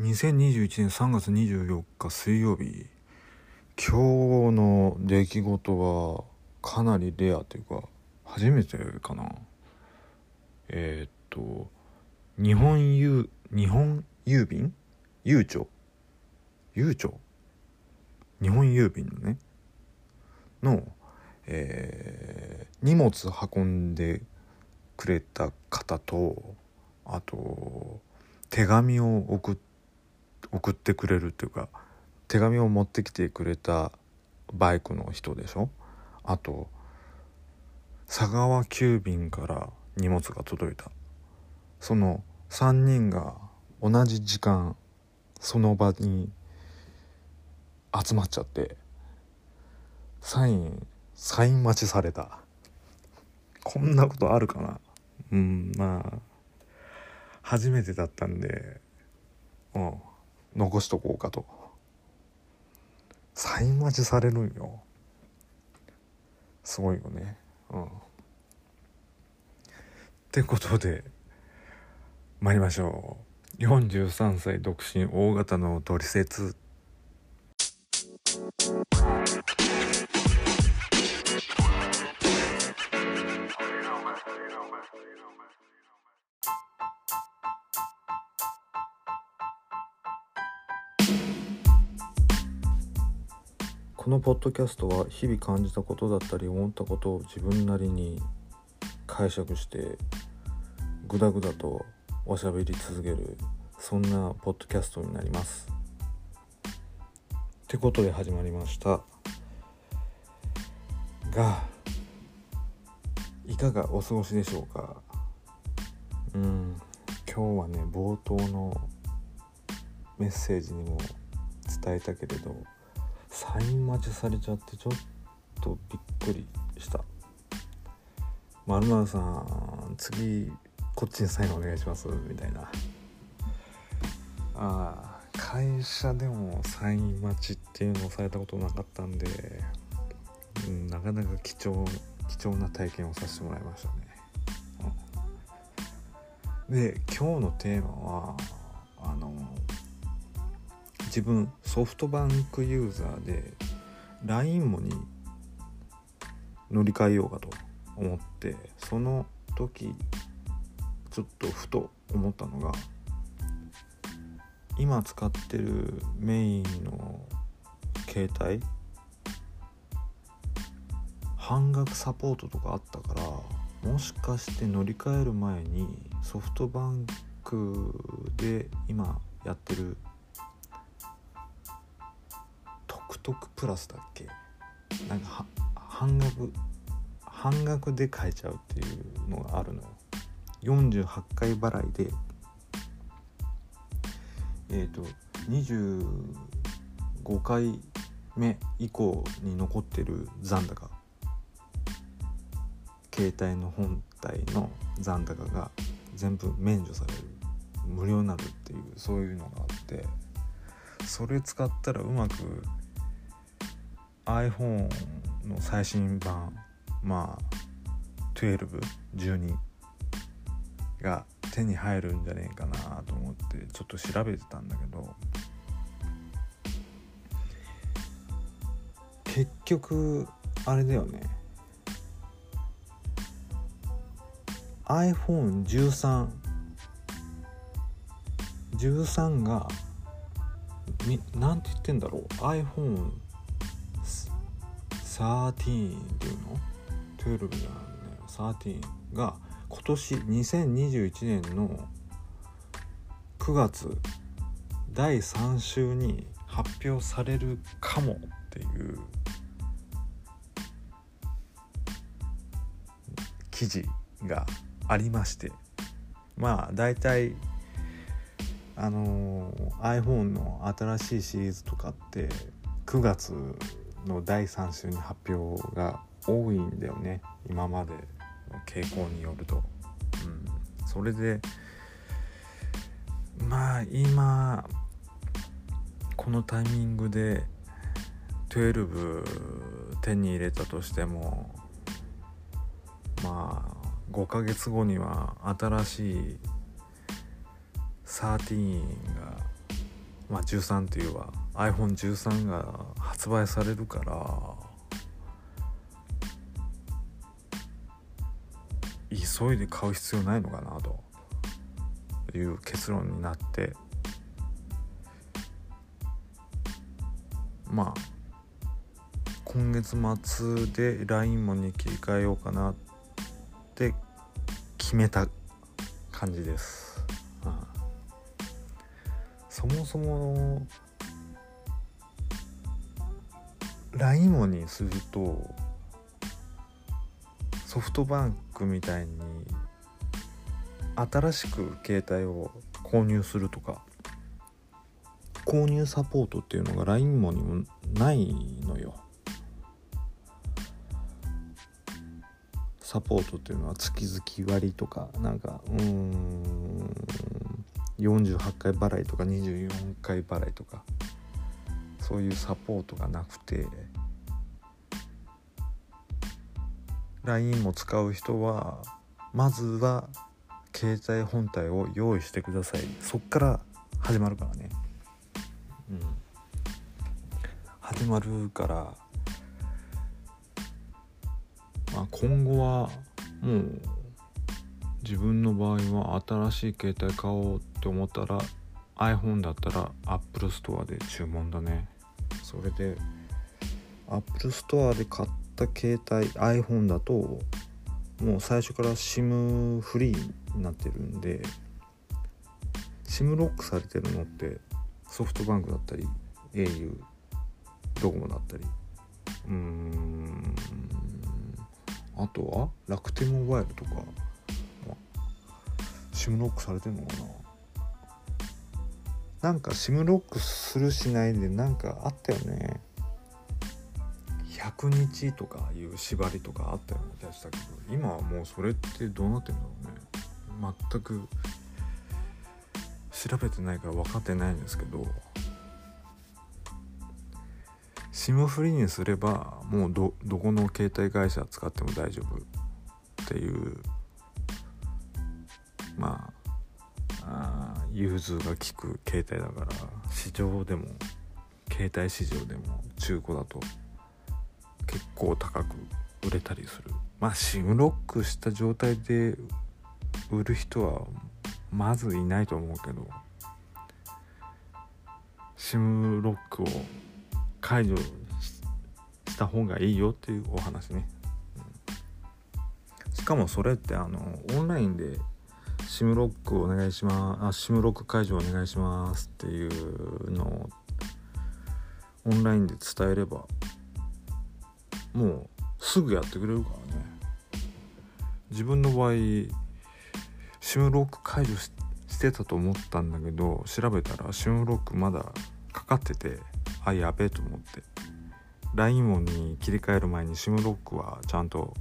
2021年3月24日水曜日今日の出来事はかなりレアというか初めてかな。えー、っと日本郵日本郵便？郵庁郵庁日本郵便のね。の、えー、荷物運んでくれた方とあと手紙を送って送ってくれるっていうか手紙を持ってきてくれたバイクの人でしょ？あと佐川急便から荷物が届いた。その3人が同じ時間その場に集まっちゃってサインサイン待ちされた。こんなことあるかな？うんまあ初めてだったんでうん。残しとこうかと。サイン待ちされるんよ。すごいよね。うん。ってことで参りましょう。43歳独身大型のトリセツこのポッドキャストは日々感じたことだったり思ったことを自分なりに解釈してグダグダとおしゃべり続けるそんなポッドキャストになります。ってことで始まりましたがいかがお過ごしでしょうか？うん今日はね冒頭のメッセージにも伝えたけれどサイン待ちされちゃってちょっとびっくりした「まるまるさん次こっちにサインお願いします」みたいな。ああ会社でもサイン待ちっていうのをされたことなかったんで、うん、なかなか貴重貴重な体験をさせてもらいましたね、うん、で今日のテーマは自分ソフトバンクユーザーで LINE もに乗り換えようかと思ってその時ちょっとふと思ったのが今使ってるメインの携帯半額サポートとかあったからもしかして乗り換える前にソフトバンクで今やってるトクトクプラスだっけ？なんか半額半額で買えちゃうっていうのがあるのよ。48回払いでえっ、ー、と25回目以降に残ってる残高。携帯の本体の残高が全部免除される。無料になるっていうそういうのがあって。それ使ったらうまく iPhone の最新版まあ1212が手に入るんじゃねえかなと思ってちょっと調べてたんだけど結局あれだよね。iPhone13 13がみなんて言ってんだろう。iPhone 13っていうの ?12 じゃないね13が今年2021年の9月第3週に発表されるかもっていう記事がありましてまあ大体あの iPhone の新しいシリーズとかって9月の第3週に発表が多いんだよね。今までの傾向によると、うん、それでまあ今このタイミングで12手に入れたとしてもまあ5ヶ月後には新しい13がまあ13っていうは iPhone13 が発売されるから急いで買う必要ないのかなと。いう結論になって。まあ今月末で LINE もに切り替えようかなって決めた感じです、うん、そもそも LINE にするとソフトバンクみたいに新しく携帯を購入するとか購入サポートっていうのが LINE もにもないのよ。サポートっていうのは月々割とかなんかうーん48回払いとか24回払いとか。そういうサポートがなくて LINE も使う人はまずは携帯本体を用意してください。そっから始まるからね。うん。始まるからまあ、今後はもう自分の場合は新しい携帯買おうって思ったら iPhone だったら Apple Store で注文だね。それで Apple Store で買った携帯 iPhone だともう最初から SIM フリーになってるんで SIM ロックされてるのってソフトバンクだったり au ドコモだったり。うーん。あとは楽天モバイルとか、SIM ロックされてんのかな。なんか SIM ロックするしないでなんかあったよね。100日とかいう縛りとかあったような気がしたけど今はもうそれってどうなってんだろうね。全く調べてないから分かってないんですけど SIM フリーにすればもうどどこの携帯会社使っても大丈夫っていうまああ融通が利く携帯だから市場でも携帯市場でも中古だと結構高く売れたりする。まあ SIM ロックした状態で売る人はまずいないと思うけど SIM ロックを解除した方がいいよっていうお話ね、うん、しかもそれってあのオンラインで SIM ロックお願いします SIM ロック解除お願いしますっていうのをオンラインで伝えればもうすぐやってくれるからね。自分の場合 SIM ロック解除してたと思ったんだけど調べたら SIM ロックまだかかっててあやべえと思って。LINE 音に切り替える前に SIM ロックはちゃんと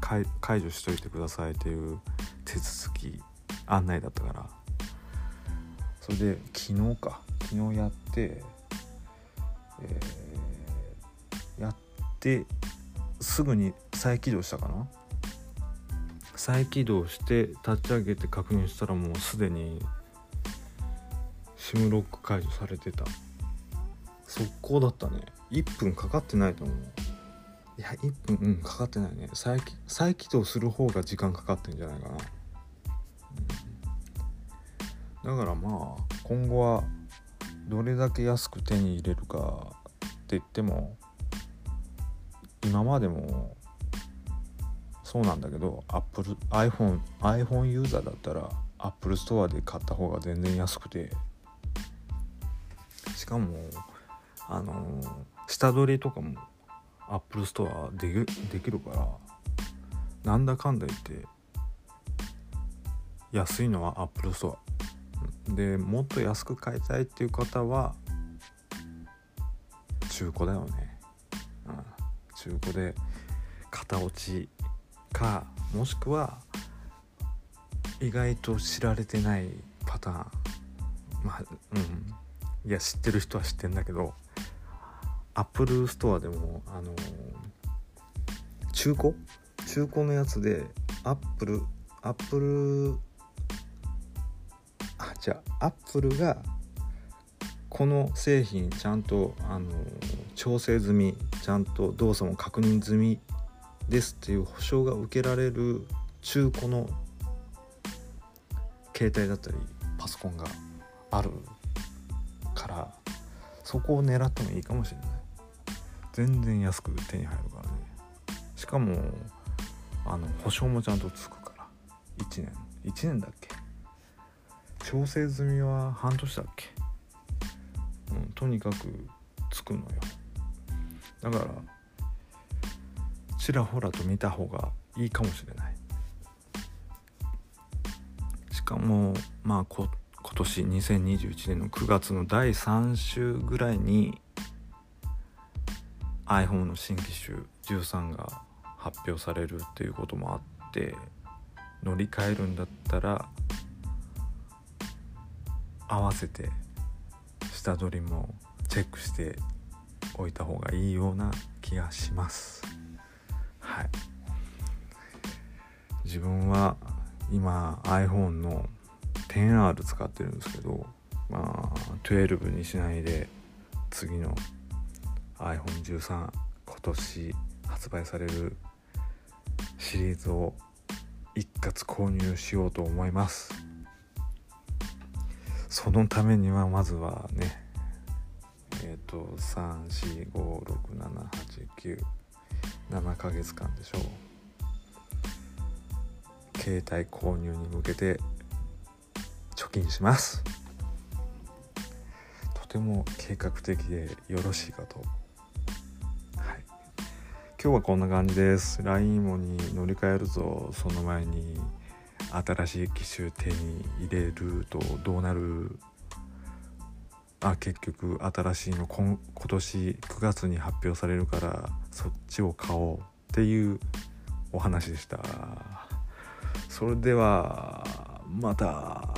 解除しといてくださいという手続き案内だったから。それで昨日か。昨日やって、えー、やってすぐに再起動したかな？再起動して立ち上げて確認したらもうすでに SIM ロック解除されてた。速攻だったね。1分かかってないと思う。いや1分うんかかってないね。再起再起動する方が時間かかってんじゃないかな、うん、だからまあ今後はどれだけ安く手に入れるかって言っても今までもそうなんだけど Apple iPhone, iPhone ユーザーだったら Apple Store で買った方が全然安くて。しかもあの下取りとかもアップルストアでできるからなんだかんだ言って安いのはアップルストアでもっと安く買いたいっていう方は中古だよね、うん、中古で型落ちかもしくは意外と知られてないパターン。まあうん。いや知ってる人は知ってんだけどアップルストアでもあの中古？中古のやつでアップルアップルじゃあアップルがこの製品ちゃんとあの調整済みちゃんと動作も確認済みですっていう保証が受けられる中古の携帯だったりパソコンがあるからそこを狙ってもいいかもしれない。全然安く手に入るからね。しかもあの保証もちゃんとつくから。1年。1年だっけ？調整済みは半年だっけ？うんとにかくつくのよ。だからちらほらと見た方がいいかもしれない。しかもまあこ今年2021年の9月の第3週ぐらいに iPhone の新機種13が発表されるっていうこともあって乗り換えるんだったら合わせて下取りもチェックしておいた方がいいような気がします。はい。自分は今 iPhone の 10R 使ってるんですけどまあ12にしないで次の iPhone13 今年発売されるシリーズを一括購入しようと思います。そのためにはまずはねえっ、ー、と3456789ヶ月間でしょう。携帯購入に向けて貯金します。とても計画的でよろしいかと。はい。今日はこんな感じです。LINE もに乗り換えるぞ。その前に新しい機種手に入れるとどうなる？あ結局新しいの今今年9月に発表されるからそっちを買おうっていうお話でしたそれではまた。